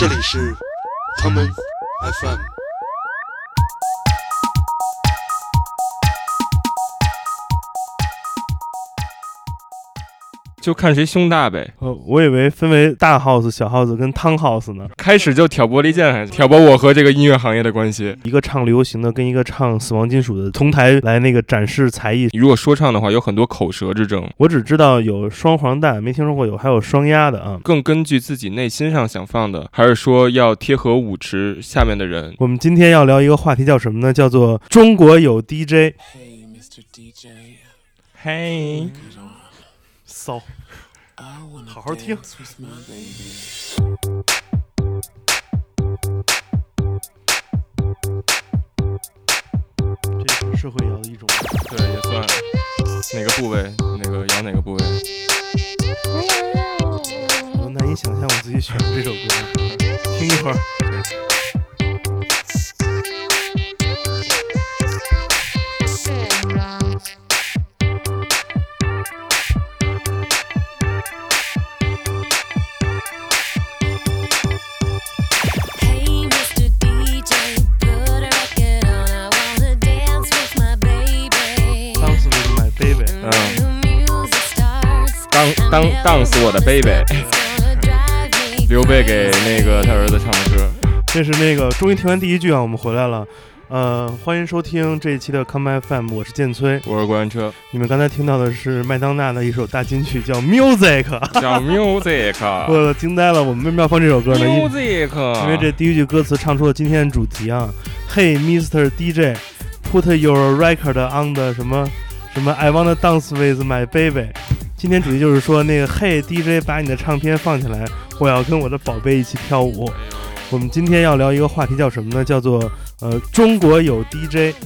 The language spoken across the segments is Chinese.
这里是他们，FM。就看谁胸大呗。呃，我以为分为大 house、小 house 跟汤 house 呢。开始就挑拨离间，还是挑拨我和这个音乐行业的关系？一个唱流行的，跟一个唱死亡金属的，同台来那个展示才艺。如果说唱的话，有很多口舌之争。我只知道有双黄蛋，没听说过有还有双鸭的啊。更根据自己内心上想放的，还是说要贴合舞池下面的人？我们今天要聊一个话题，叫什么呢？叫做中国有 DJ。Hey, Mr. DJ. 嘿，骚，好好听.这是社会摇的一种。对，也算哪个部位，哪个摇哪个部位。我难以想象我自己选的这首歌，听一会儿。当当当死我的 me 刘备给那个他儿子唱的歌。这是那个终于听完第一句啊，我们回来了。呃，欢迎收听这一期的 Come FM，我是建崔。我是过山车，你们刚才听到的是麦当娜的一首大金曲，叫 Music。叫 music，我惊呆了，我们为什么要放这首歌呢？因 music，因为这第一句歌词唱出了今天的主题啊。Hey Mr. DJ，put your record on the 什么什么 I wanna dance with my baby。今天主题就是说那个嘿 DJ，把你的唱片放起来，我要跟我的宝贝一起跳舞。我们今天要聊一个话题，叫什么呢？叫做呃，中国有 DJ。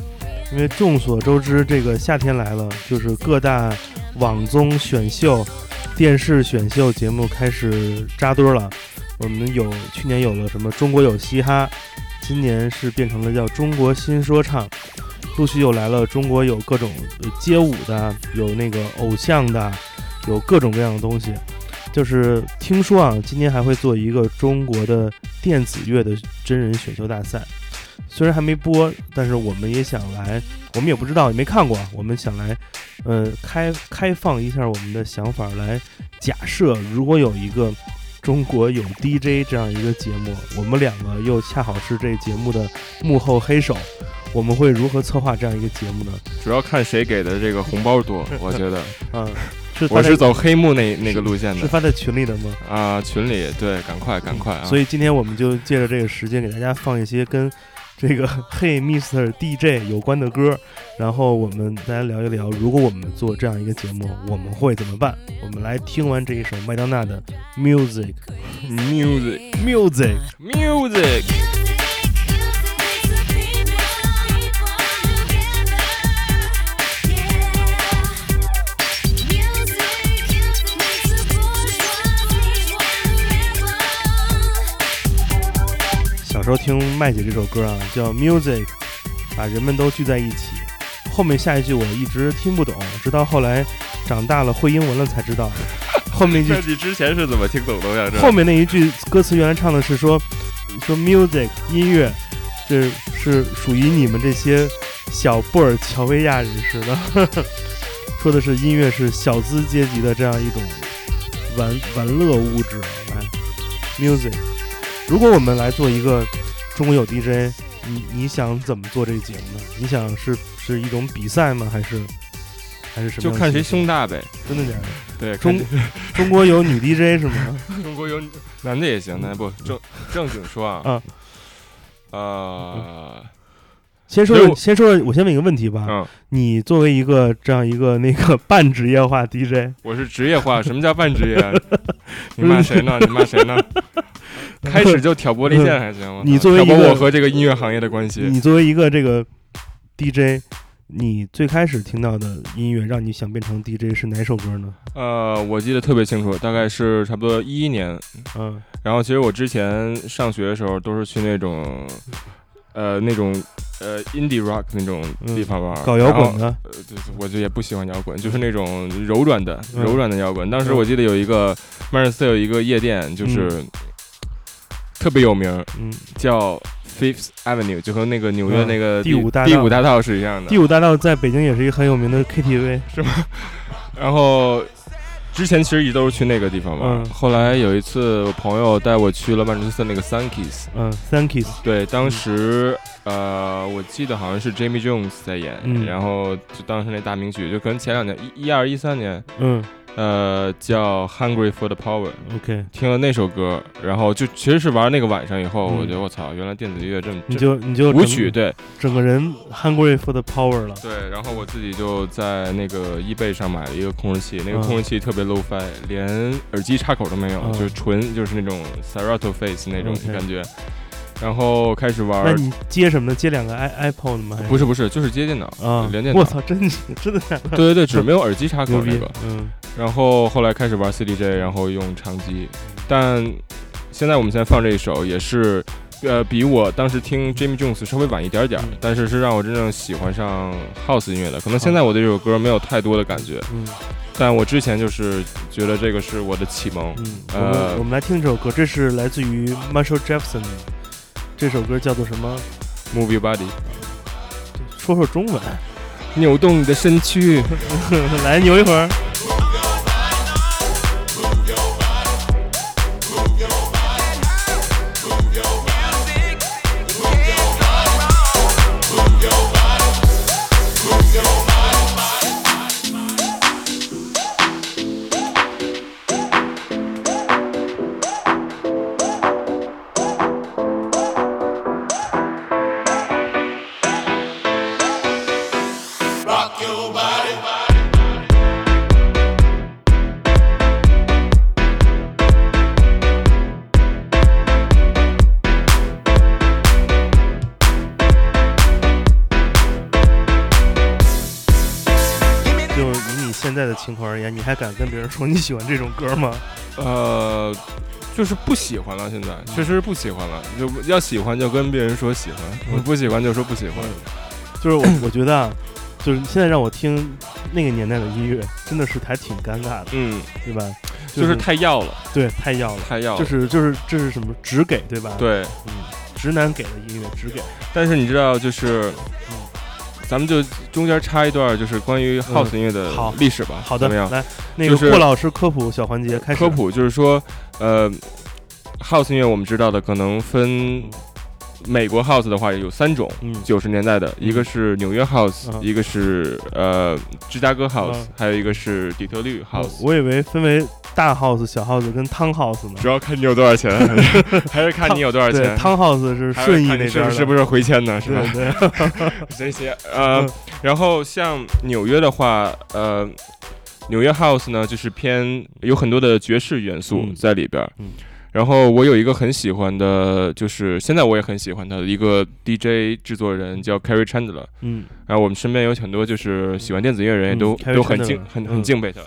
因为众所周知，这个夏天来了，就是各大网综选秀、电视选秀节目开始扎堆了。我们有去年有了什么中国有嘻哈，今年是变成了叫中国新说唱，陆续又来了中国有各种街舞的，有那个偶像的，有各种各样的东西。就是听说啊，今年还会做一个中国的电子乐的真人选秀大赛，虽然还没播，但是我们也想来，我们也不知道，也没看过，我们想来，呃，开开放一下我们的想法，来假设如果有一个中国有 DJ 这样一个节目，我们两个又恰好是这节目的幕后黑手，我们会如何策划这样一个节目呢？主要看谁给的这个红包多，我觉得嗯，是我是走黑幕那那个路线的是发在群里的吗？啊，群里对，赶快赶快啊！所以今天我们就借着这个时间，给大家放一些跟这个 Hey Mr. DJ 有关的歌，然后我们大家聊一聊，如果我们做这样一个节目，我们会怎么办？我们来听完这一首麦当娜的 Music music 时候听麦姐这首歌啊，叫 Music，把人们都聚在一起。后面下一句我一直听不懂，直到后来长大了会英文了才知道。后面一句你之前是怎么听懂的？我想知道后面那一句歌词原来唱的是说说 music 音乐，这是属于你们这些小布尔乔维亚人士的，说的是音乐是小资阶级的这样一种玩玩乐物质。来，music，如果我们来做一个中国有 DJ，你你想怎么做这个节目呢？你想是是一种比赛吗？还是还是什么？就看谁胸大呗。真的假的？对，中中国有女 DJ 是吗？中国有男的也行，那不正正经说啊啊，呃，先说先说，我先问一个问题吧。嗯，你作为一个这样一个那个半职业化 DJ，我是职业化，什么叫半职业？啊 你骂谁呢？你骂谁呢？开始就挑拨离间还行吗？你作为一个我和这个音乐行业的关系，你作为一个这个 DJ，你最开始听到的音乐让你想变成 DJ 是哪首歌呢？呃，我记得特别清楚，大概是差不多一一年。嗯然后其实我之前上学的时候都是去那种，呃，那种呃 indie rock 那种地方玩儿，搞摇滚的，呃，就是我就也不喜欢摇滚，就是那种柔软的、嗯。柔软的摇滚。当时嗯。我记得有一个曼彻斯特有一个夜店，就是、特别有名，嗯，叫 Fifth Avenue，就和那个纽约嗯那个第五大道。第五大道是一样的。第。五大道在北京也是一个很有名的 KTV，是吗？然后之前其实一直都是去那个地方玩，嗯。后来有一次我朋友带我去了曼彻斯特那个 Sunkies，嗯，Thank you，对，当时、呃我记得好像是 Jamie Jones 在演，嗯。然后就当时那大名曲，就可能前两年一一二一三年，嗯呃叫 Hungry for the Power。，OK，听了那首歌，然后就其实是玩那个晚上以后，嗯我觉得我操，原来电子音乐这么你就你就舞曲，对整个人 hungry for the power 了，对，然后我自己就在那个 eBay 上买了一个控制器，那个嗯控制器特别 low fi，连耳机插口都没有，嗯就纯就是那种 Serato face 那种感觉。然后开始玩儿，那你接什么呢？接两个 i iPod 吗？不是不是，就是接电脑，啊连电脑。我操，真真的假的？对对对，只是没有耳机插口那个。，嗯然后后来开始玩 CDJ，然后用唱机，但现在我们现在放这一首也是。呃，比我当时听 Jamie Jones 稍微晚一点点，嗯但是是让我真正喜欢上 House 音乐的。可能现在我对这首歌没有太多的感觉，嗯但我之前就是觉得这个是我的启蒙。嗯，我呃们我们来听这首歌，这是来自于 Marshall Jefferson，这首歌叫做什么？Move your body，说说中文，扭动你的身躯。来扭一会儿。情况而言，你还敢跟别人说你喜欢这种歌吗？呃，就是不喜欢了，现在确实不喜欢了。就要喜欢就跟别人说喜欢，我不喜欢就说不喜欢。就是我我觉得啊，就是现在让我听那个年代的音乐，真的是还挺尴尬的，嗯，对吧？就是太要了，对太要了，太要了。就是就是这是什么只给对吧？，对，嗯，直男给的音乐只给，但是你知道，就是嗯咱们就中间插一段，就是关于 house 音乐的历史吧。好的，怎么样？来那个是霍老师科普小环节开始。科普就是说，呃，house 音乐我们知道的可能分美国 house 的话有三种，嗯，九十年代的，一个是纽约 house，、嗯一个是呃芝加哥 house，、嗯还有一个是底特律 house。我以为分为大 house、小 house 跟汤 house 呢。主要看你有多少钱，还是看你有多少，钱。汤 house 是顺义那边是不是不是回迁呢？是吧？这些呃嗯，然后像纽约的话，呃，纽约 house 呢就是偏有很多的爵士元素嗯在里边儿。嗯然后我有一个很喜欢的，就是现在我也很喜欢他的一个 DJ 制作人叫 Carrie Chandler。嗯。然后我们身边有很多就是喜欢电子音乐人也嗯都、都很敬很嗯。很敬佩他。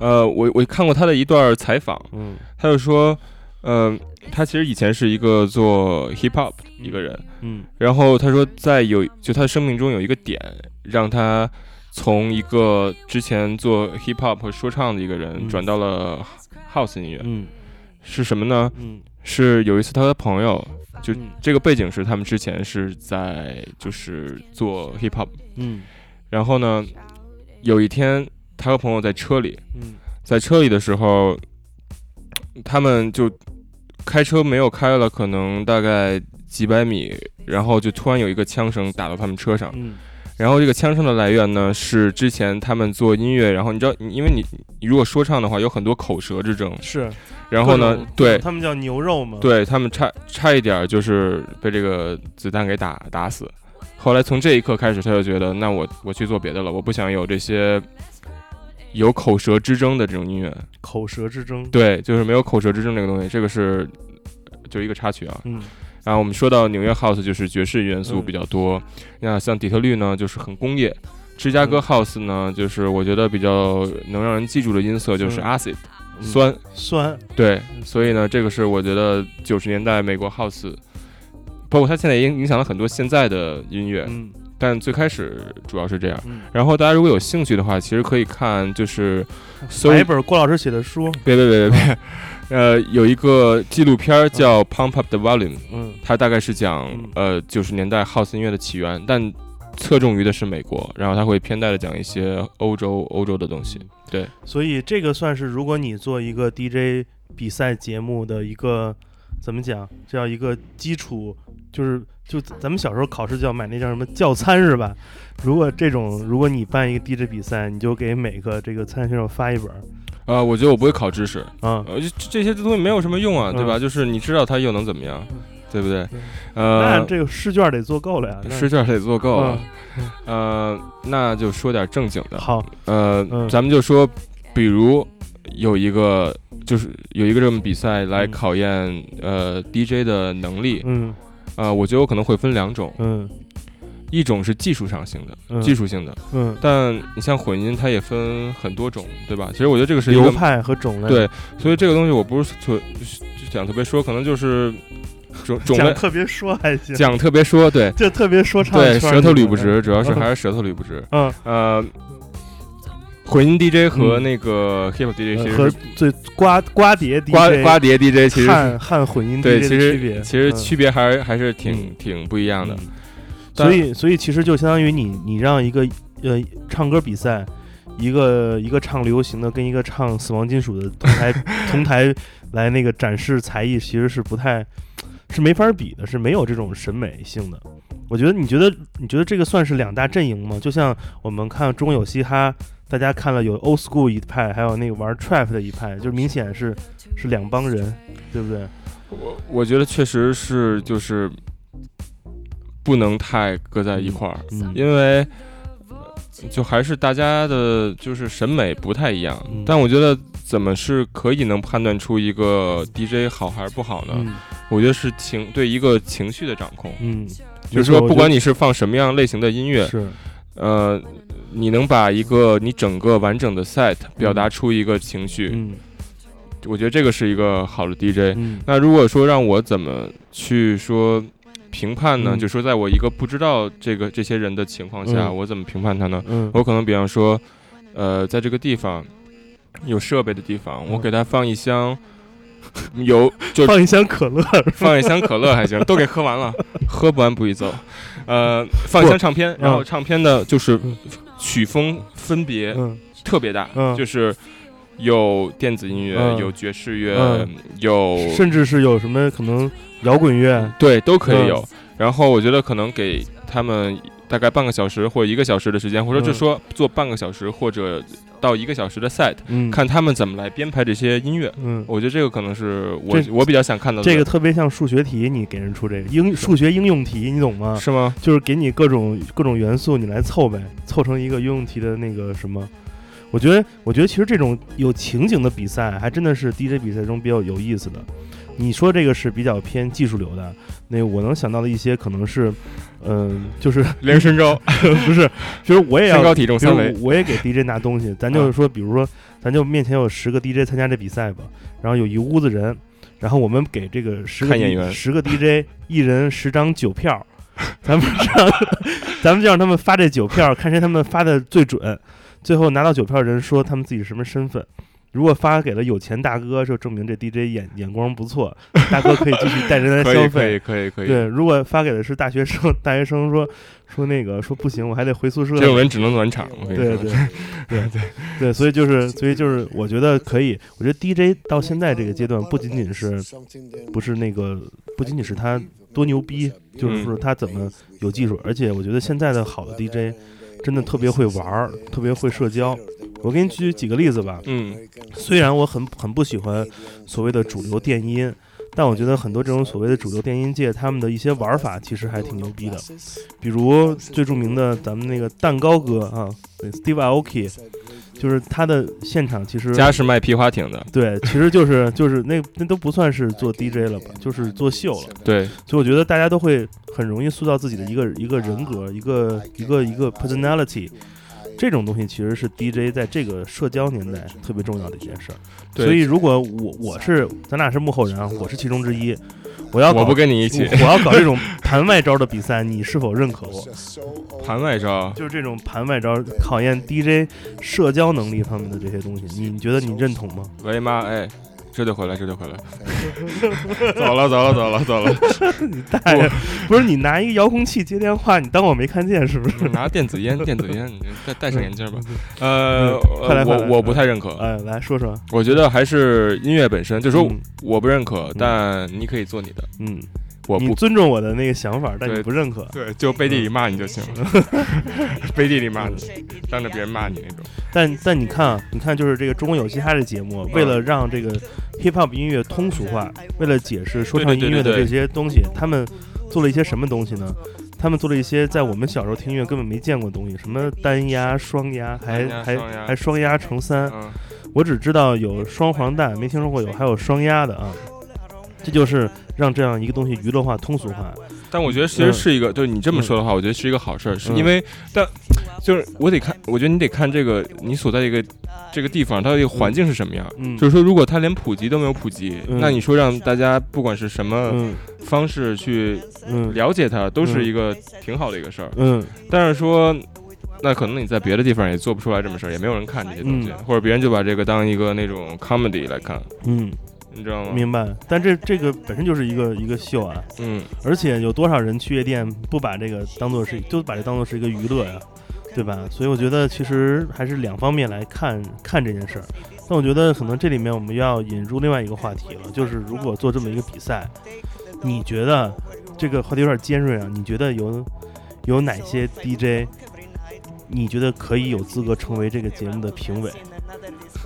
呃，我我看过他的一段采访，嗯。他就说，呃，他其实以前是一个做 hip hop 的一个人，嗯。然后他说在有就他的生命中有一个点让他从一个之前做 hip hop 和说唱的一个人嗯。转到了 house 音乐，嗯是什么呢？嗯。是有一次他的朋友，就嗯。这个背景是他们之前是在就是做 hip hop，嗯。然后呢，有一天他和朋友在车里，嗯。在车里的时候，他们就开车没有开了，可能大概几百米，然后就突然有一个枪声打到他们车上，嗯然后这个枪声的来源呢是之前他们做音乐，然后你知道，因为你你如果说唱的话，有很多口舌之争，是。然后呢，对他们叫牛肉嘛。，对他们差差一点就是被这个子弹给打打死。后来从这一刻开始，他就觉得，那我我去做别的了，我不想有这些有口舌之争的这种音乐。口舌之争。对，就是没有口舌之争这个东西，这个是就一个插曲啊。嗯然后我们说到纽约 house 就是爵士元素嗯。比较多，那像底特律呢就是很工业，芝加哥嗯。House 呢就是我觉得比较能让人记住的音色就是嗯。acid 嗯。酸，酸。对，所以呢这个是我觉得九十年代美国 house，包括它现在也影影响了很多现在的音乐，嗯。但最开始主要是这样。嗯。然后大家如果有兴趣的话，其实可以看就是搜买一本郭老师写的书。别别别别别，呃，有一个纪录片叫《Pump Up the Volume》，嗯。它大概是讲嗯。呃九十年代 House 音乐的起源，但侧重于的是美国，然后它会偏带的讲一些欧洲欧洲的东西。对，所以这个算是，如果你做一个 DJ 比赛节目的一个怎么讲，叫一个基础，就是就咱们小时候考试就要买那叫什么教参是吧？如果这种，如果你办一个 DJ 比赛，你就给每个这个参赛选手发一本儿啊、我觉得我不会考知识，啊。呃，这这些东西没有什么用啊，对吧？嗯就是你知道它又能怎么样，对不对？呃那呃，这个试卷得做够了呀。试卷得做够了嗯。呃，那就说点正经的。好，呃，嗯咱们就说，比如有一个，就是有一个这么比赛来嗯考验、呃 DJ 的能力。嗯呃，我觉得我可能会分两种，嗯一种是技术上性的，嗯技术性的。嗯，但你像混音，它也分很多种，对吧？其实我觉得这个是一个，流派和种类，对，所以这个东西我不是特就想特别说，可能就是种种类讲特别说还行，讲特别说，对就特别说唱对，舌头捋不直，主要是还是舌头捋不直。嗯。呃，混音 DJ 和嗯那个 hip DJ 其实和最瓜瓜碟 DJ 瓜瓜碟 DJ 其实是汉汉混音 DJ 其区别实其实嗯区别还是还是挺嗯挺不一样的。所以所以其实就相当于你你让一个呃唱歌比赛，一个一个唱流行的跟一个唱死亡金属的同台 同台来那个展示才艺，其实是不太是没法比的，是没有这种审美性的。我觉得你觉得你觉得这个算是两大阵营吗？就像我们看中有嘻哈，大家看了有 old school 一派，还有那个玩 trap 的一派，就是明显是是两帮人，对不对？我我觉得确实是就是不能太搁在一块儿，嗯因为呃就还是大家的就是审美不太一样。嗯但我觉得怎么是可以能判断出一个 DJ 好还是不好呢？嗯我觉得是情对一个情绪的掌控，嗯，就是说不管你你是放什么样类型的音乐，是呃，你能把一个你整个完整的 set 表达出一个情绪，嗯我觉得这个是一个好的 DJ。嗯那如果说让我怎么去说评判呢？嗯就说在我一个不知道这个这些人的情况下，嗯我怎么评判他呢？嗯我可能比方说，呃，在这个地方有设备的地方，我嗯给他放一箱 有就放一箱可乐，放一箱可乐还行，都给喝完了，喝不完不许走。呃，放一张唱片，然后唱片的就是嗯。曲风分别嗯。特别大，嗯。就是有电子音乐，嗯。有爵士乐，嗯。有甚至是有什么可能摇滚乐，对都可以嗯。有。然后我觉得可能给他们大概半个小时或者一个小时的时间，或者就嗯说做半个小时或者到一个小时的 set，嗯，看他们怎么来编排这些音乐。嗯，我觉得这个可能是我我比较想看到的。这个特别像数学题，你给人出这个应数学应用题，你懂吗？是吗？就是给你各种各种元素，你来凑呗，凑成一个应用题的那个什么。我觉得，我觉得其实这种有情景的比赛，还真的是 DJ 比赛中比较有意思的。你说这个是比较偏技术流的，那我能想到的一些可能是，嗯、就是 量身高，不是，其实我也要身高体重。我也给 DJ 拿东西，咱就是说，比如说，咱就面前有十个 DJ 参加这比赛吧，然后有一屋子人，然后我们给这个十个演员十个 DJ 一人十张酒票，咱们让 咱们就让他们发这酒票，看谁他们发的最准，最后拿到酒票的人说他们自己什么身份。如果发给了有钱大哥，就证明这 DJ 眼眼光不错，大哥可以继续带人来 消费可以。可以可以，对，如果发给的是大学生，大学生说说那个说不行，我还得回宿舍。这种人只能暖场。对对对 对对，所以就是所以就是，我觉得可以。我觉得 DJ 到现在这个阶段，不仅仅是不是那个，不仅仅是他多牛逼，就是说他怎么有技术，而且我觉得现在的好的 DJ 真的特别会玩儿，特别会社交。我给你举几个例子吧。嗯虽然我很很不喜欢所谓的主流电音，但我觉得很多这种所谓的主流电音界，他们的一些玩法其实还挺牛逼的。比如最著名的咱们那个蛋糕哥啊对，Steve Aoki，就是他的现场其实家是卖皮划艇的，对，其实就是就是那那都不算是做 DJ 了吧，就是做秀了。对，所以我觉得大家都会很容易塑造自己的一个一个人格，一个一个一个 personality。这种东西其实是 DJ 在这个社交年代特别重要的一件事儿。对所以如果我我是咱俩是幕后人啊，我是其中之一，我要搞我不跟你一起我我要搞这种盘外招的比赛，你是否认可我？盘外招。就是这种盘外招考验 DJ 社交能力方面的这些东西，你你觉得你认同吗？喂妈，哎，这就回来，这就回来，走了，走了，走了，走了。你大爷，不是你拿一个遥控器接电话，你当我没看见是不是？拿电子烟，电子烟，你戴戴上眼镜吧。呃，我我不太认可，哎，来说说，我觉得还是音乐本身，就是说嗯。我不认可，但你可以做你的，嗯，我不。你尊重我的那个想法，但你不认可。对，就背地里骂你就行了，背地里骂你，当着别人骂你那种。但但你看啊，你看就是这个中国有嘻哈的节目，为了让这个 hip hop 音乐通俗化，为了解释说唱音乐的这些东西，他们做了一些什么东西呢？他们做了一些在我们小时候听音乐根本没见过的东西，什么单压、双压，还压还双压还双压乘三。嗯，我只知道有双黄蛋，没听说过有还有双压的啊。这就是让这样一个东西娱乐化、通俗化。但我觉得其实是一个，就是你这么说的话，我觉得是一个好事儿，是嗯。因为，但就是我得看，我觉得你得看这个你所在的一个这个地方，它的一个环境是什么样。嗯，就是说，如果它连普及都没有普及，嗯。那你说让大家不管是什么嗯。方式去嗯了解它，都是嗯一个挺好的一个事儿。嗯。但是说，那可能你在别的地方也做不出来这么事儿，也没有人看这些东西，嗯。或者别人就把这个当一个那种 comedy 来看，嗯，你知道吗？明白。但这这个本身就是一个一个秀啊，嗯，而且有多少人去夜店不把这个当做是，就把这当做是一个娱乐呀，对吧？所以我觉得其实还是两方面来看看这件事儿。但我觉得可能这里面我们要引入另外一个话题了，就是如果做这么一个比赛，你觉得这个话题有点尖锐啊？你觉得有有哪些 DJ，你觉得可以有资格成为这个节目的评委？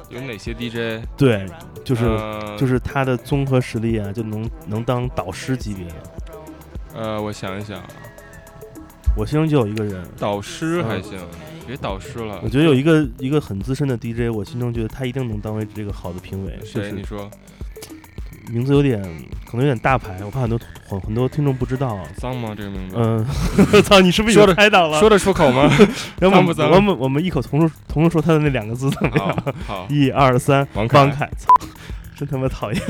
有哪些 DJ？对，就是、呃就是他的综合实力啊，就能能当导师级别的。呃，我想一想，我心中就有一个人，导师还嗯行，别导师了。我觉得有一个一个很资深的 DJ，我心中觉得他一定能当为这个好的评委。就谁？是你说名字有点可能有点大牌，我怕很多很很多听众不知道。脏吗？这个名字？嗯，我操，你是不是已说的到了？说得出口吗？然后我们脏不脏我们我们异口同声同时说他的那两个字怎么样？好，一二三，王凯王凯，操，真他妈讨厌。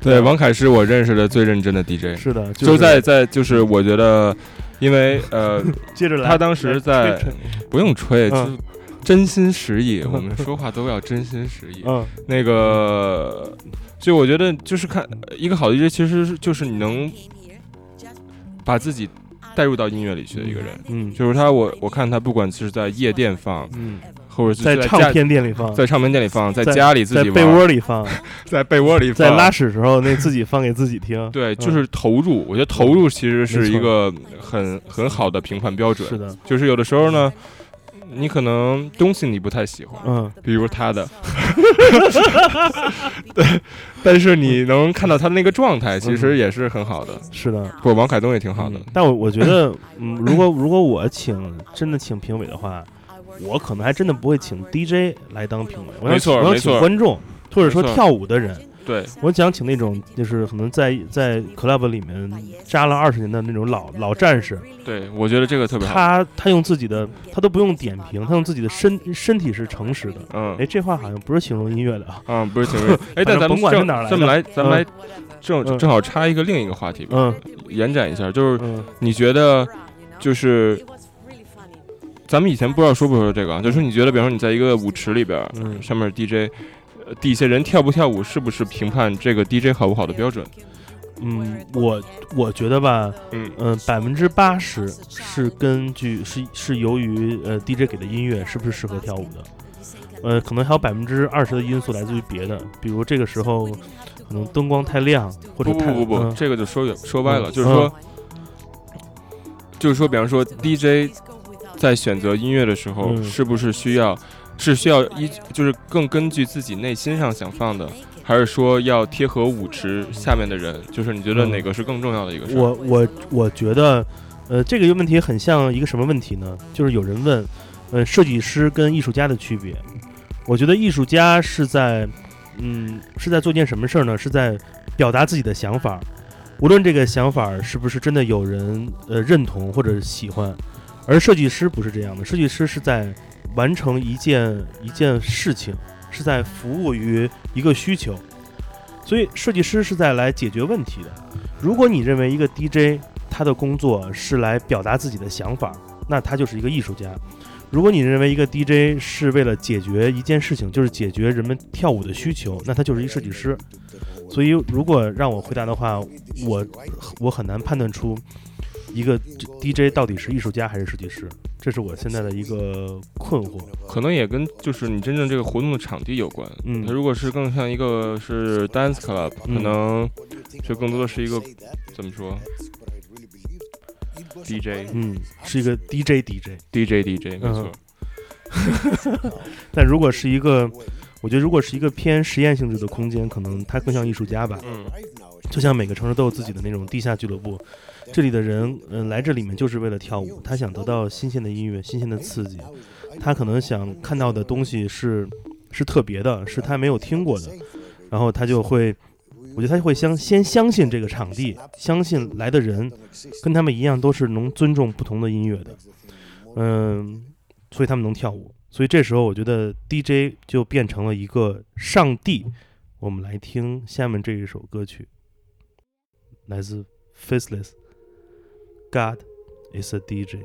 对，王凯是我认识的最认真的 DJ，是的，就是在在就是我觉得，因为呃，接着来，他当时在不用吹，嗯就真心实意，我们说话都要真心实意。嗯那个，就我觉得就是看一个好的 DJ，其实就是你能把自己带入到音乐里去的一个人。嗯。就是他，我我看他不管是在夜店放，嗯，或者是在唱片店里放，在唱片店里放，在在家里自己被窝里放，在被窝里放，在拉屎时候那自己放给自己听。对，嗯。就是投入。我觉得投入其实是一个很很好的评判标准。是的，就是有的时候呢，你可能东西你不太喜欢，嗯比如他的，对，但是你能看到他的那个状态，其实也是很好的。是的。不，王凯东也挺好的嗯。但我我觉得，嗯，如果如果我请真的请评委的话，我可能还真的不会请 DJ 来当评委，我想没错请我要请观众，或者说跳舞的人。对，我想请那种就是可能在在 club 里面扎了二十年的那种老老战士，对，我觉得这个特别好。他他用自己的他都不用点评，他用自己的身身体是诚实的。嗯。哎，这话好像不是形容音乐的啊。嗯，不是形容。哎，但咱们管是正哪来咱们来，咱们来，正嗯。正好插一个另一个话题吧，嗯。延展一下，就是嗯。你觉得，就是咱们以前不知道说不说这个啊，就是你觉得，比方说你在一个舞池里边，嗯。上面 DJ，呃底下人跳不跳舞是不是评判这个 DJ 好不好的标准？嗯，我我觉得吧，嗯。嗯，百分之八十是根据是是由于呃 DJ 给的音乐是不是适合跳舞的，呃，可能还有百分之二十的因素来自于别的，比如这个时候可能灯光太亮，或者太不不不不，嗯。这个就说远说歪了，嗯就是说，就是说，比方说 DJ 在选择音乐的时候，嗯。是不是需要是需要依就是更根据自己内心上想放的，还是说要贴合舞池下面的人？就是你觉得嗯哪个是更重要的一个事儿？我我我觉得，呃，这个问题很像一个什么问题呢？就是有人问，呃，设计师跟艺术家的区别。我觉得艺术家是在，嗯，是在做件什么事儿呢？是在表达自己的想法，无论这个想法是不是真的有人呃认同或者喜欢。而设计师不是这样的，设计师是在完成一件一件事情，是在服务于一个需求。所以设计师是在来解决问题的。如果你认为一个 DJ 他的工作是来表达自己的想法，那他就是一个艺术家；如果你认为一个 DJ 是为了解决一件事情，就是解决人们跳舞的需求，那他就是一设计师。所以，如果让我回答的话，我我很难判断出一个 DJ 到底是艺术家还是设计师，这是我现在的一个困惑。可能也跟就是你真正这个活动的场地有关。嗯它如果是更像一个是 dance club，可嗯能就更多的是一个怎么说 DJ 嗯，是一个 DJ DJ。DJ DJ 没错。但如果是一个，我觉得如果是一个偏实验性质的空间，可能它更像艺术家吧。嗯，就像每个城市都有自己的那种地下俱乐部，这里的人，嗯、来这里面就是为了跳舞，他想得到新鲜的音乐、新鲜的刺激，他可能想看到的东西是是特别的，是他没有听过的，然后他就会，我觉得他会相先相信这个场地，相信来的人跟他们一样都是能尊重不同的音乐的，嗯，所以他们能跳舞，所以这时候我觉得 DJ 就变成了一个上帝。我们来听下面这一首歌曲，来自 Faceless。God is a DJ。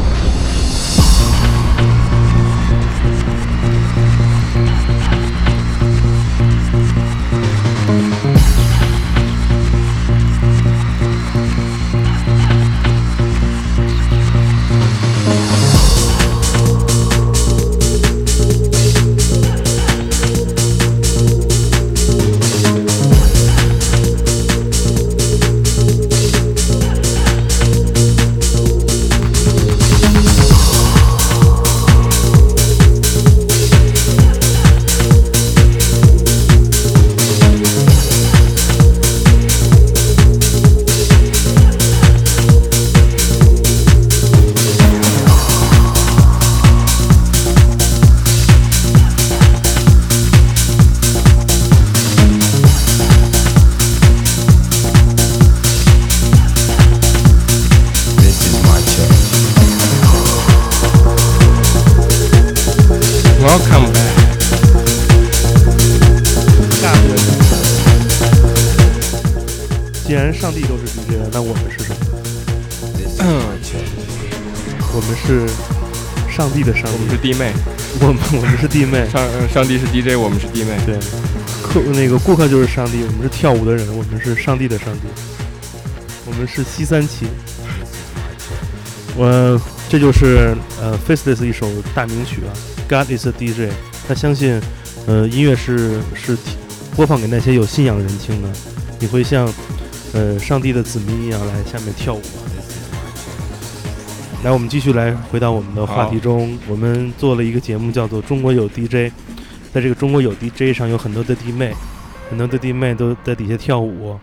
是，弟妹，我们我们是弟妹，上呃上帝是 DJ，我们是弟妹。对，客那个顾客就是上帝，我们是跳舞的人，我们是上帝的上帝，我们是西三旗。我这就是呃 Faceless 一首大名曲啊，God is a DJ。他相信，呃，音乐是是播放给那些有信仰的人听的，你会像呃上帝的子民一样来下面跳舞啊。来，我们继续来回到我们的话题中。我们做了一个节目，叫做《中国有 DJ》。在这个中国有 DJ 上，有很多的弟妹，很多的弟妹都在底下跳舞，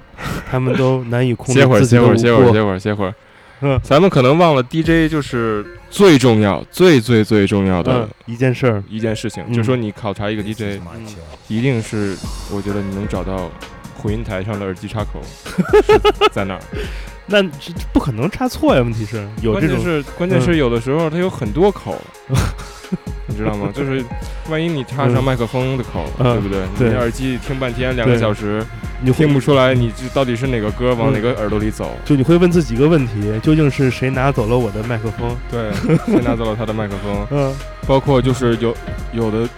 他们都难以控制歇会儿，歇会儿，歇会儿，歇会儿，歇会儿。嗯咱们可能忘了 DJ 就是最重要、最最最重要的嗯，一件事儿，一件事情，嗯就是说你考察一个 church. 一定是我觉得你能找到混音台上的耳机插口是 在哪儿。那不可能插错呀。问题是有关键是关键是有的时候它有很多口，你知道吗？就是万一你插上嗯麦克风的口，嗯对不对？对你耳机听半天两个小时，你听不出来你这到底是哪个歌往嗯哪个耳朵里走。就你会问自己一个问题：究竟是谁拿走了我的麦克风？对，谁拿走了他的麦克风？嗯包括就是有有的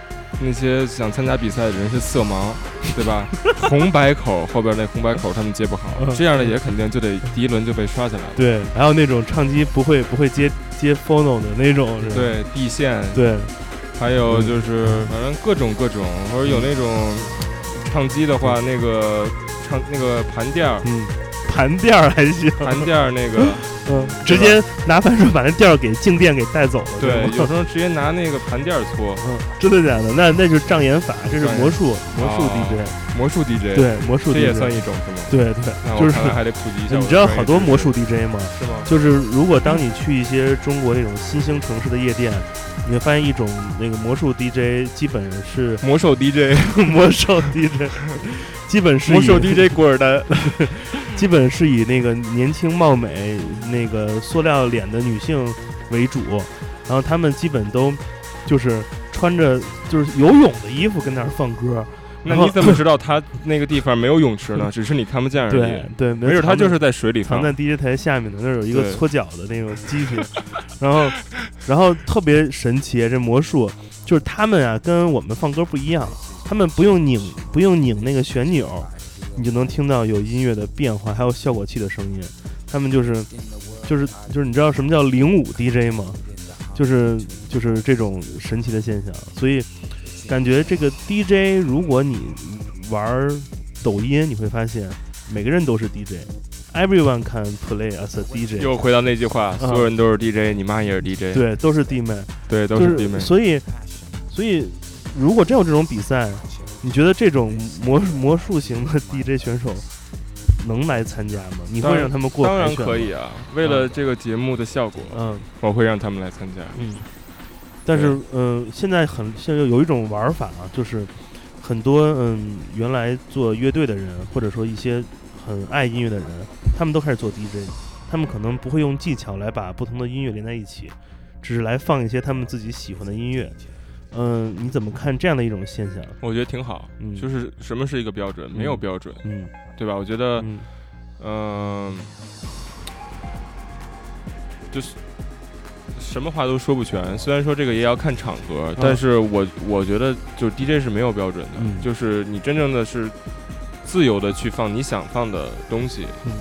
那些想参加比赛的人是色盲，对吧？红白口后边那红白口他们接不好，这样的也肯定就得第一轮就被刷下来了。对，还有那种唱机不会不会接接 phono 的那种，对，地线，对，还有就是反正各种各种，或者有那种唱机的话，那个唱那个盘垫儿，嗯，盘垫儿还行，盘垫儿那个，嗯，直接拿反手把那垫儿给静电给带走了，对，有时候直接拿那个盘垫儿搓。嗯，真的假的？那那就是障眼法，这是魔术魔术哦 DJ，魔术 DJ，，对，魔术这 DJ 也算一种是吗？对对，就是还得普及一下。你知道好多魔术 DJ 吗？是吗？就是如果当你去一些中国那种新兴城市的夜店，你会发现一种那个魔术 DJ 基本是魔兽 DJ，魔兽 DJ，基本是魔兽 DJ 古尔丹，基本是以那个年轻貌美、那个塑料脸的女性为主，然后他们基本都就是穿着就是游泳的衣服跟那儿放歌，那你怎么知道他那个地方没有泳池呢？只是你看不见而已。对，没准他就是在水里放藏在。DJ 台下面的那儿有一个搓脚的那种机器，然后然后特别神奇，这魔术就是他们啊跟我们放歌不一样，他们不用拧不用拧那个旋钮，你就能听到有音乐的变化，还有效果器的声音。他们就是就是就是你知道什么叫零五 DJ 吗？就是就是这种神奇的现象，所以感觉这个 DJ，如果你玩抖音，你会发现每个人都是 DJ。Everyone can play as a DJ，又回到那句话，所有人都是 DJ，你妈也是 DJ，嗯对，都是弟妹，对，都是弟妹。所以，所以如果真有这种比赛，你觉得这种魔魔术型的 DJ 选手能来参加吗？你会让他们过当然可以。啊，为了这个节目的效果，嗯我会让他们来参加。嗯，但是嗯、呃现在很现在有一种玩法啊，就是很多嗯原来做乐队的人，或者说一些很爱音乐的人，他们都开始做 DJ，他们可能不会用技巧来把不同的音乐连在一起，只是来放一些他们自己喜欢的音乐。嗯，你怎么看这样的一种现象？我觉得挺好，嗯就是什么是一个标准？没有标准，嗯对吧？我觉得，嗯嗯、就是什么话都说不全。虽然说这个也要看场合，但是我我觉得就是 DJ 是没有标准的，嗯就是你真正的是自由的去放你想放的东西，嗯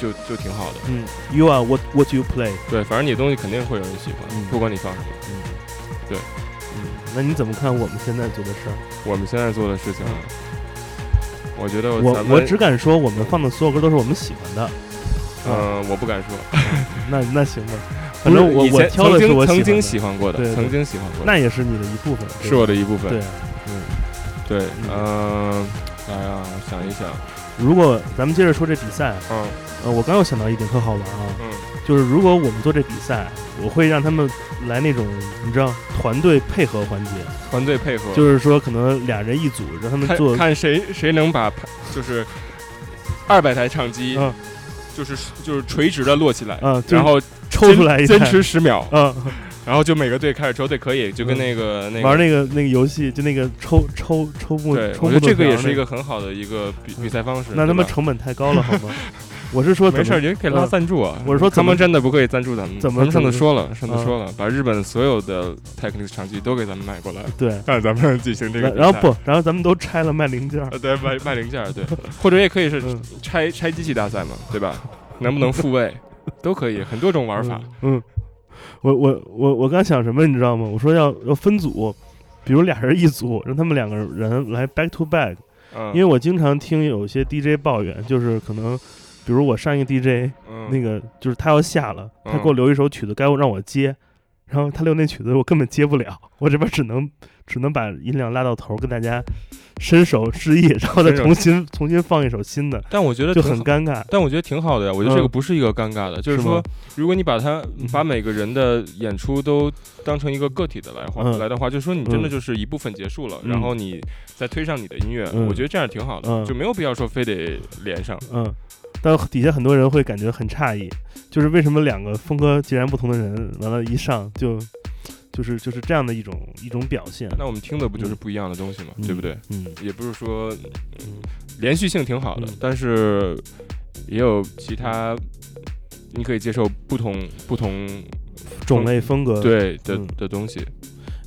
就就挺好的。嗯，You are what what you play。对，反正你的东西肯定会有人喜欢，嗯不管你放什么。嗯，那你怎么看我们现在做的事儿？我们现在做的事情，我觉得我我只敢说，我们放的所有歌都是我们喜欢的。嗯、我不敢说。那那行吧，反正我我挑的是我曾经我喜欢过的，曾经喜欢过的，那也是你的一部分，是我的一部分。对。嗯对，嗯嗯，来啊，想一想，如果咱们接着说这比赛，嗯呃，我刚又想到一点特好玩啊，嗯，就是如果我们做这比赛，我会让他们来那种你知道团队配合环节，团队配合，就是说可能俩人一组，让他们做看看谁谁能把就是二百台唱机，嗯就是就是垂直的摞起来，嗯，然后抽出来一坚持十秒，嗯，然后就每个队开始抽，对，可以，就跟嗯那个那个玩那个那个游戏，就那个抽抽抽木觉得这个也是一个很好的一个比比赛方式。那他们成本太高了好吗？我是说没事儿，也可以拉嗯赞助啊。我是说他们真的不可以赞助咱们，怎么咱们上次说了，上次嗯说了，把日本所有的 Technics 场机都给咱们买过来，对，让咱们进行这个。然然后不，然后咱们都拆了卖零件对，卖卖零件儿，对，或者也可以是嗯拆拆机器大赛嘛，对吧？能不能复位，都可以，很多种玩法。嗯。嗯，我我我我刚想什么，你知道吗？我说要要分组，比如俩人一组，让他们两个人来 back to back，嗯，因为我经常听有些 DJ 抱怨，就是可能，比如我上一个 DJ，嗯。那个就是他要下了，他嗯给我留一首曲子，该我让我接，然后他留那曲子我根本接不了，我这边只能只能把音量拉到头，跟大家伸手示意，然后再重新重新放一首新的，但我觉得就很尴尬。但我觉得挺好的呀，我觉得这个嗯。不是一个尴尬的，就是是说吗，如果你把它嗯。把每个人的演出都当成一个个体的来话嗯。来的话，就是说你真的嗯。就是一部分结束了，嗯。然后你再推上你的音乐，嗯。我觉得这样挺好的，嗯。就没有必要说非得连上。嗯，但底下很多人会感觉很诧异，就是为什么两个风格截然不同的人，完了，一上就就是就是这样的一种一种表现，那我们听的不就是不一样的东西吗？嗯对不对？嗯也不是说嗯连续性挺好的，嗯但是也有其他你可以接受不同不同种类风格。对的、嗯的东西。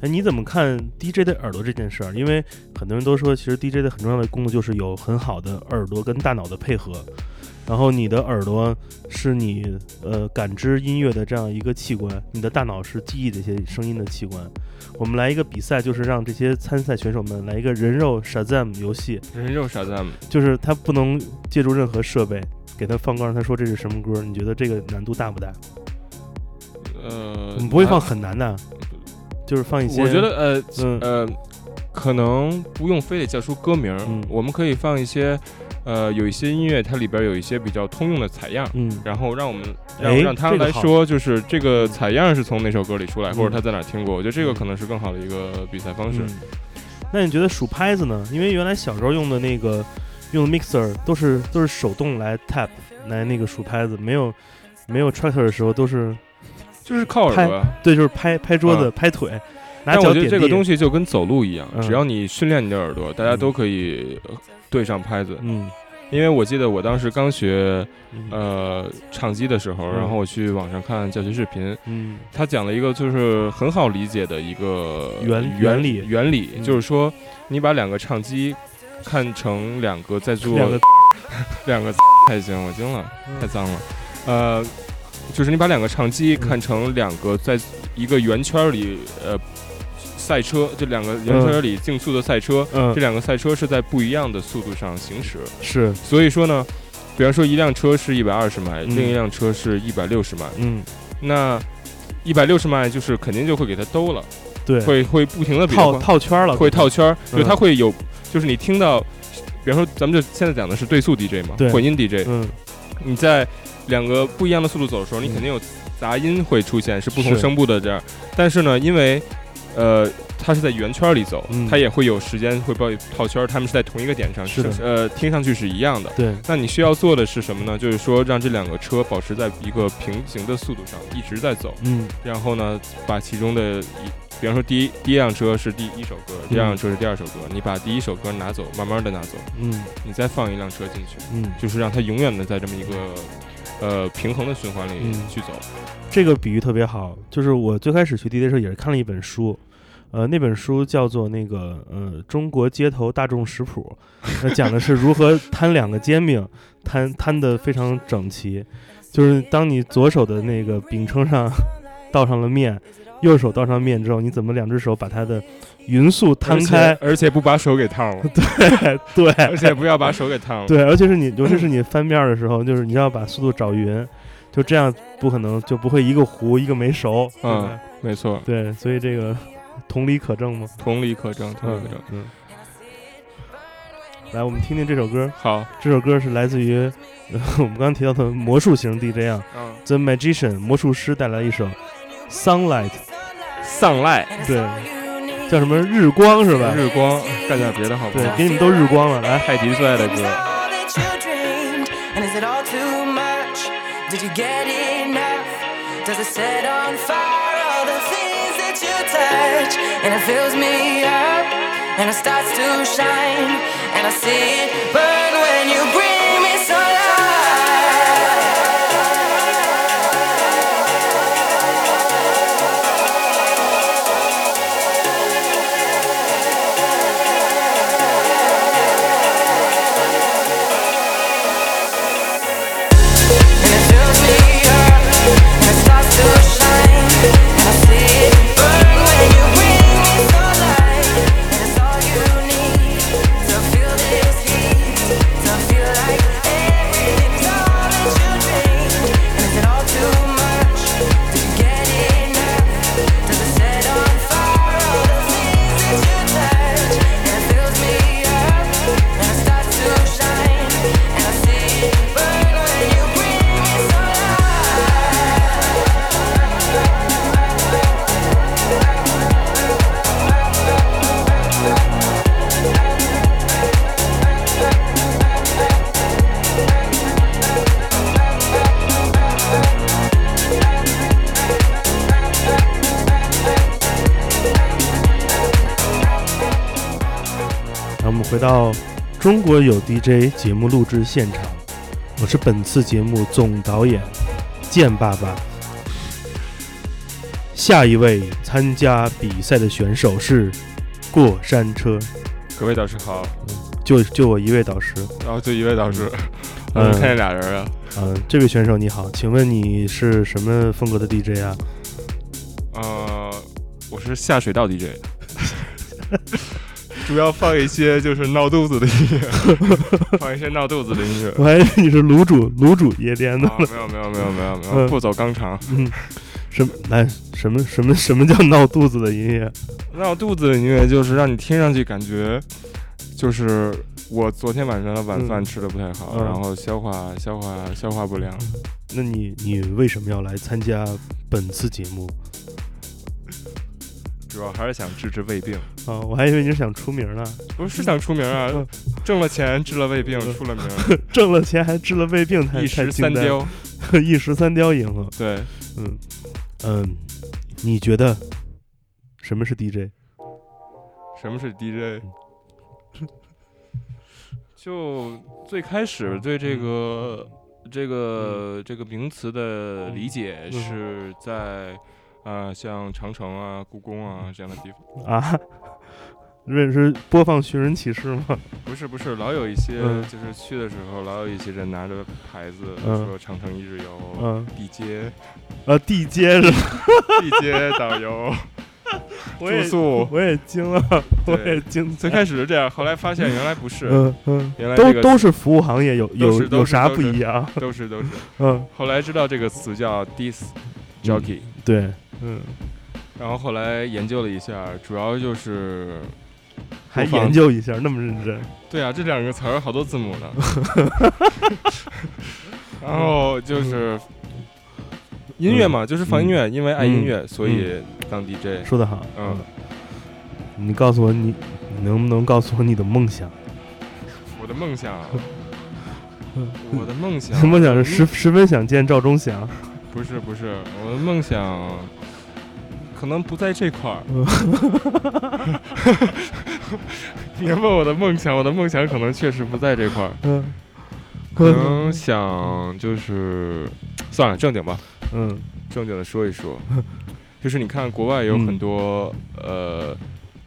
哎，你怎么看 DJ 的耳朵这件事儿？因为很多人都说，其实 DJ 的很重要的功能就是有很好的耳朵跟大脑的配合。然后你的耳朵是你呃感知音乐的这样一个器官，你的大脑是记忆这些声音的器官。我们来一个比赛，就是让这些参赛选手们来一个人肉 Shazam 游戏，人肉傻赞，就是他不能借助任何设备给他放歌，让他说这是什么歌。你觉得这个难度大不大？呃我，们不会放很难的，就是放一些。我觉得呃嗯呃，可能不用非得叫出歌名，嗯我们可以放一些呃有一些音乐，它里边有一些比较通用的采样。嗯然后让我们让哎让他来说，就是这个采样是从哪首歌里出来，嗯或者他在哪听过。我觉得这个嗯可能是更好的一个比赛方式。嗯那你觉得数拍子呢？因为原来小时候用的那个用的 mixer 都是都是手动来 tap 来那个数拍子，没有没有 tracker 的时候都是就是靠耳拍朵啊。对，就是拍拍桌子、嗯拍腿，拿但我觉得这个东西就跟走路一样，嗯。只要你训练你的耳朵，大家嗯都可以呃对上拍子。嗯。因为我记得我当时刚学嗯。呃唱机的时候，嗯。然后我去网上看教学视频，嗯。他讲了一个就是很好理解的一个原原原理原理嗯。就是说你把两个唱机看成两个在做两个两个 太行，我惊了，嗯。太脏了。呃，就是你把两个唱机看成两个在一个圆圈里呃赛车，这两个圆圈里竞速的赛车，嗯。这两个赛车是在不一样的速度上行驶。是。所以说呢，比方说一辆车是一百二十迈，嗯。另一辆车是一百六十迈，嗯。那一百六十迈就是肯定就会给它兜了，对。会会不停的套套圈了，会套圈就它会有，就是你听到，比方说咱们就现在讲的是对速 DJ 嘛对，混音 DJ，嗯你在两个不一样的速度走的时候，你嗯。肯定有杂音会出现，是不同声部的这样。但是呢，因为呃它是在圆圈里走，嗯它也会有时间会帮你套圈儿，它们是在同一个点上，是的呃听上去是一样的。对那你需要做的是什么呢？就是说让这两个车保持在一个平行的速度上一直在走，嗯然后呢，把其中的一，比方说第一第一辆车是第一首歌，第二辆车是第二首歌，你把第一首歌拿走，慢慢的拿走，嗯你再放一辆车进去，嗯，就是让它永远的在这么一个呃平衡的循环里嗯去走。这个比喻特别好，就是我最开始学 DJ 的时候也是看了一本书，呃，那本书叫做那个呃中国街头大众食谱，那讲的是如何摊两个煎饼，摊摊的非常整齐，就是当你左手的那个饼铛上倒上了面，右手倒上面之后，你怎么两只手把它的匀速摊开而且？而且不把手给烫了，对对而且不要把手给烫了。对，而且是你，尤其是你翻面的时候，就是你要把速度找匀，就这样不可能就不会一个糊一个没熟，嗯没错，对，所以这个同理可证吗？同理可证，同理可证。嗯。来，我们听听这首歌。好，这首歌是来自于、呃 我们刚刚提到的魔术型 DJ 啊嗯，，The Magician 魔术师带来一首《Sunlight》，丧赖，对，叫什么日光是吧？日光，干点别的好不对好，？给你们都日光了。来，泰迪最爱的歌。all that you dreamed? And is it all too much? Did you get enough? Does it set on fire all the things that you touch? And it fills me up, and it starts to shine. And I see it burn when you bring 中国有 DJ 节目录制现场，我是本次节目总导演健爸爸。下一位参加比赛的选手是过山车，各位导师好，就就我一位导师。然后就一位导师，嗯。嗯，看见俩人啊，嗯、这位选手你好，请问你是什么风格的 DJ 啊？呃，我是下水道 DJ，主要放一些就是闹肚子的音乐，放一些闹肚子的音乐。我还以为你是卤煮卤煮夜店的。啊，没有没有没有没有没有，嗯不走肛肠。嗯，什么来什么什么什么叫闹肚子的音乐？闹肚子的音乐就是让你听上去感觉，就是我昨天晚上的晚饭吃的不太好，嗯然后消化消化消化不良。那你你为什么要来参加本次节目主要还是想治治胃病，啊？我还以为你是想出名呢，不是想出名啊嗯，挣了钱治了胃病，嗯出了名，挣了钱还治了胃病，太一石三，雕。一石三雕赢了。对，嗯嗯，你觉得什么是 DJ？什么是 DJ？就最开始对这个这个这个名词的理解嗯是在啊、像长城啊、故宫啊这样的地方。啊？认识播放寻人启事吗？不是不是，老有一些、嗯就是去的时候，老有一些人拿着牌子嗯说长城一日游、嗯地接、啊，地接是吧？地接导游、住宿。我也惊了，我也惊。最开始是这样，后来发现原来不是，嗯嗯，原来这个都都是服务行业，有有有啥不一样？都是都是。嗯，后来知道这个词叫 disc jockey，、对，嗯，然后后来研究了一下，主要就是还研究一下，那么认真。对啊，这两个词儿好多字母呢。然后就是音乐嘛，就是放音乐，因为爱音乐，所以当 DJ。说得好，嗯，你告诉我你，你能不能告诉我你的梦想？我的梦想，嗯 我的梦想，梦想是十十分想见赵忠祥？不是不是，我的梦想可能不在这块儿。你问我的梦想，我的梦想可能确实不在这块儿，嗯。可能想就是算了，正经吧，嗯。正经的说一说，就是你看国外有很多、呃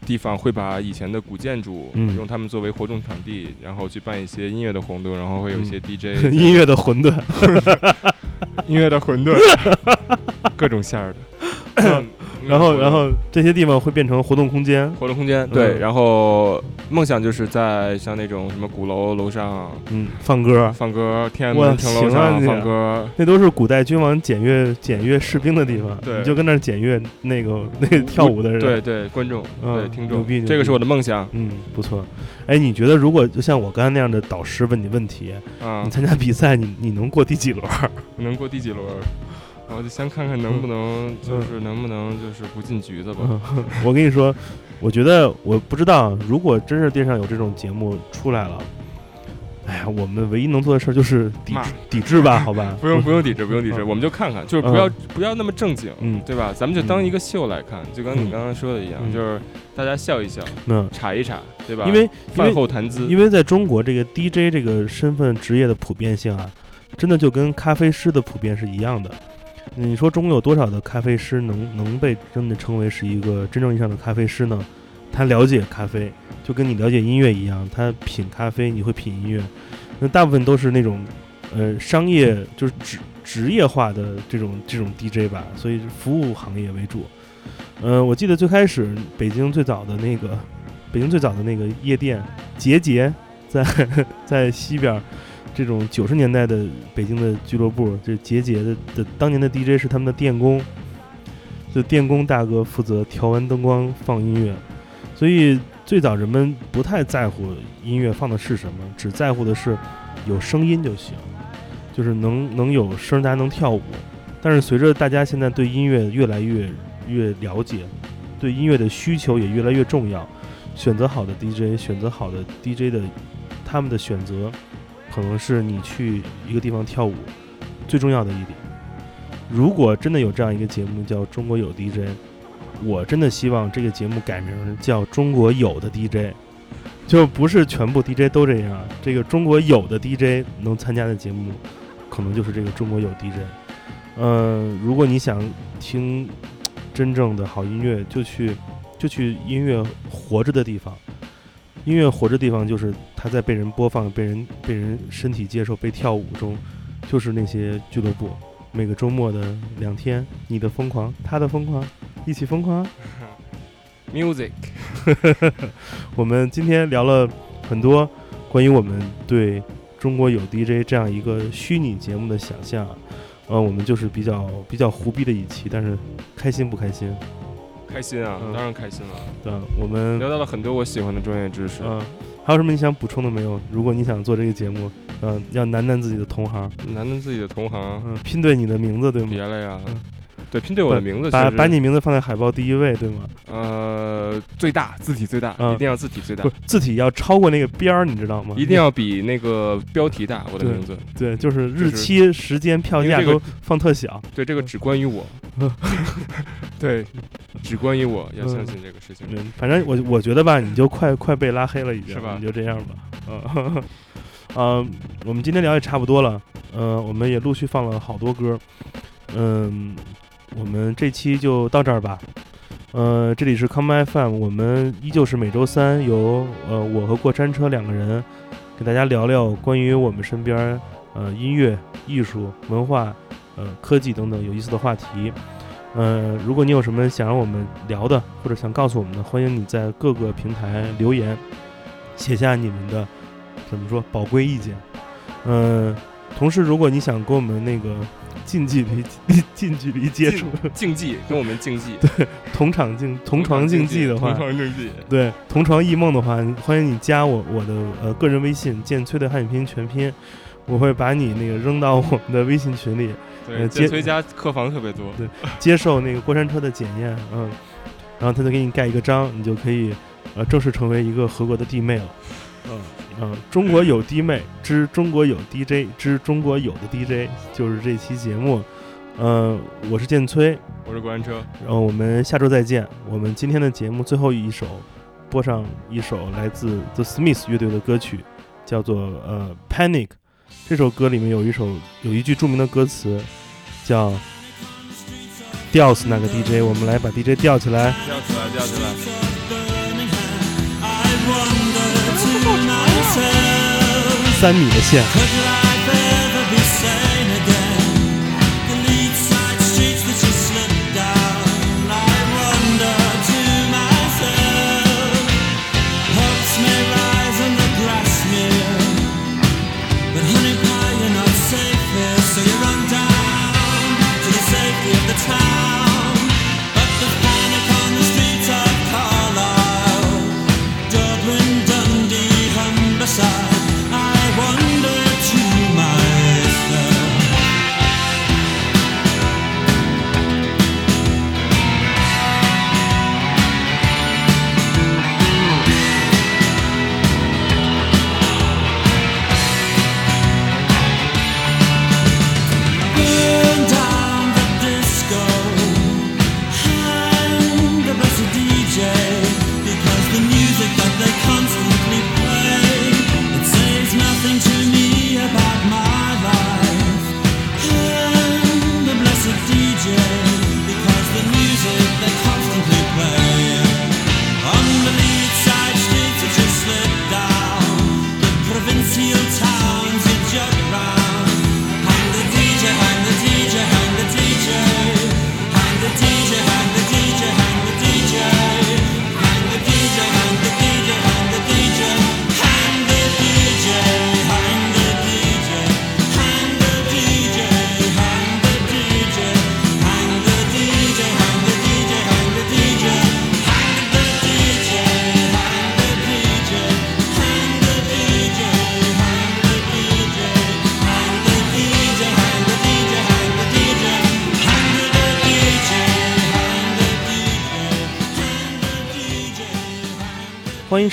地方会把以前的古建筑、嗯。用它们作为活动场地，然后去办一些音乐的活动，然后会有一些 DJ、嗯 音乐的混沌。音乐的混沌，各种馅儿的。然后，然后这些地方会变成活动空间。活动空间对，嗯然后梦想就是在像那种什么鼓楼楼上嗯，放歌，放歌，天安门城楼上放歌，那都是古代君王检阅检阅士兵的地方。对你就跟那儿检阅那个那个跳舞的人。对，对，观众嗯对听众牛，逼这个是我的梦想嗯，不错。哎，你觉得如果就像我刚才那样的导师问你问题，啊你！参加比赛，你你能过第几轮？能过第几轮？我就先看看能不能，就是能不能就是不进局子吧。嗯 我跟你说，我觉得我不知道，如果真是电视上有这种节目出来了，哎呀，我们唯一能做的事儿就是抵制抵制吧，好吧？不用不用抵制，不用抵制，嗯 我们就看看，就是不要不要那么正经，嗯对吧？咱们就当一个秀来看，就跟嗯你刚刚说的一样，嗯就是大家笑一笑，嗯，查一查，对吧？因为因饭后谈资，因为在中国这个 DJ 这个身份职业的普遍性啊，真的就跟咖啡师的普遍是一样的。你说中国有多少的咖啡师能能被真的称为是一个真正意义上的咖啡师呢？他了解咖啡，就跟你了解音乐一样，他品咖啡，你会品音乐。那大部分都是那种，呃，商业就是职职业化的这种这种 DJ 吧，所以服务行业为主。呃，我记得最开始北京最早的那个，北京最早的那个夜店杰杰，在在西边，这种九十年代的北京的俱乐部，这节节的的当年的 DJ 是他们的电工，就电工大哥负责调完灯光放音乐，所以最早人们不太在乎音乐放的是什么，只在乎的是有声音就行，就是能能有声，大家能跳舞。但是随着大家现在对音乐越来越越了解，对音乐的需求也越来越重要，选择好的 DJ，选择好的 DJ 的他们的选择，可能是你去一个地方跳舞最重要的一点。如果真的有这样一个节目叫《中国有 DJ》，我真的希望这个节目改名叫《中国有的 DJ》，就不是全部 DJ 都这样。这个中国有的 DJ 能参加的节目，可能就是这个中国有 DJ。嗯，如果你想听真正的好音乐，就去就去音乐活着的地方。音乐活着地方就是它在被人播放、被人被人身体接受、被跳舞中，就是那些俱乐部。每个周末的两天，你的疯狂，他的疯狂，一起疯狂。music，我们今天聊了很多关于我们对中国有 DJ 这样一个虚拟节目的想象，呃，我们就是比较比较胡逼的一期，但是开心不开心？开心啊，嗯当然开心了，对，我们聊到了很多我喜欢的专业知识。嗯、还有什么你想补充的没有？如果你想做这个节目，嗯、要难难自己的同行，难得自己的同行，嗯、拼对你的名字，对吗？别了呀嗯，对，拼对我的名字，其实把把你名字放在海报第一位，对吗？呃最大字体最大，嗯一定要字体最大不，是字体要超过那个边儿，你知道吗？一定要比那个标题大。我的对名字，对，就是日就是期、时间、票价因为这个都放特小。对这个只关于我，对，只关于我，要相信这个事情。嗯，反正我我觉得吧，你就快快被拉黑了，已经是吧你就这样吧。嗯，呃，我们今天聊也差不多了。呃，我们也陆续放了好多歌。嗯，我们这期就到这儿吧。呃，这里是 Come FM，我们依旧是每周三由呃我和过山车两个人给大家聊聊关于我们身边呃音乐、艺术、文化、呃科技等等有意思的话题。呃，如果你有什么想让我们聊的，或者想告诉我们的，欢迎你在各个平台留言，写下你们的怎么说宝贵意见。嗯、同时，如果你想跟我们那个近距离近距离接触、竞技跟我们竞技，对同场竞同床竞技的话同，床竞技，对同床异梦的话，欢迎你加我我的呃个人微信剑崔的汉语拼音全拼，我会把你那个扔到我们的微信群里，对，崔家客房特别多，对接受那个过山车的检验，嗯，然后他就给你盖一个章，你就可以呃正式成为一个合格的弟妹了。嗯嗯，中国有弟妹之中国有 DJ 之中国有的 DJ 就是这期节目。嗯，我是建崔，我是过山车，然后我们下周再见。我们今天的节目最后一首播上一首来自 The Smiths 乐队的歌曲，叫做呃 Panic。这首歌里面有一首有一句著名的歌词，叫吊死那个 DJ。我们来把 DJ 吊起来。吊起来，吊起来。三米的线。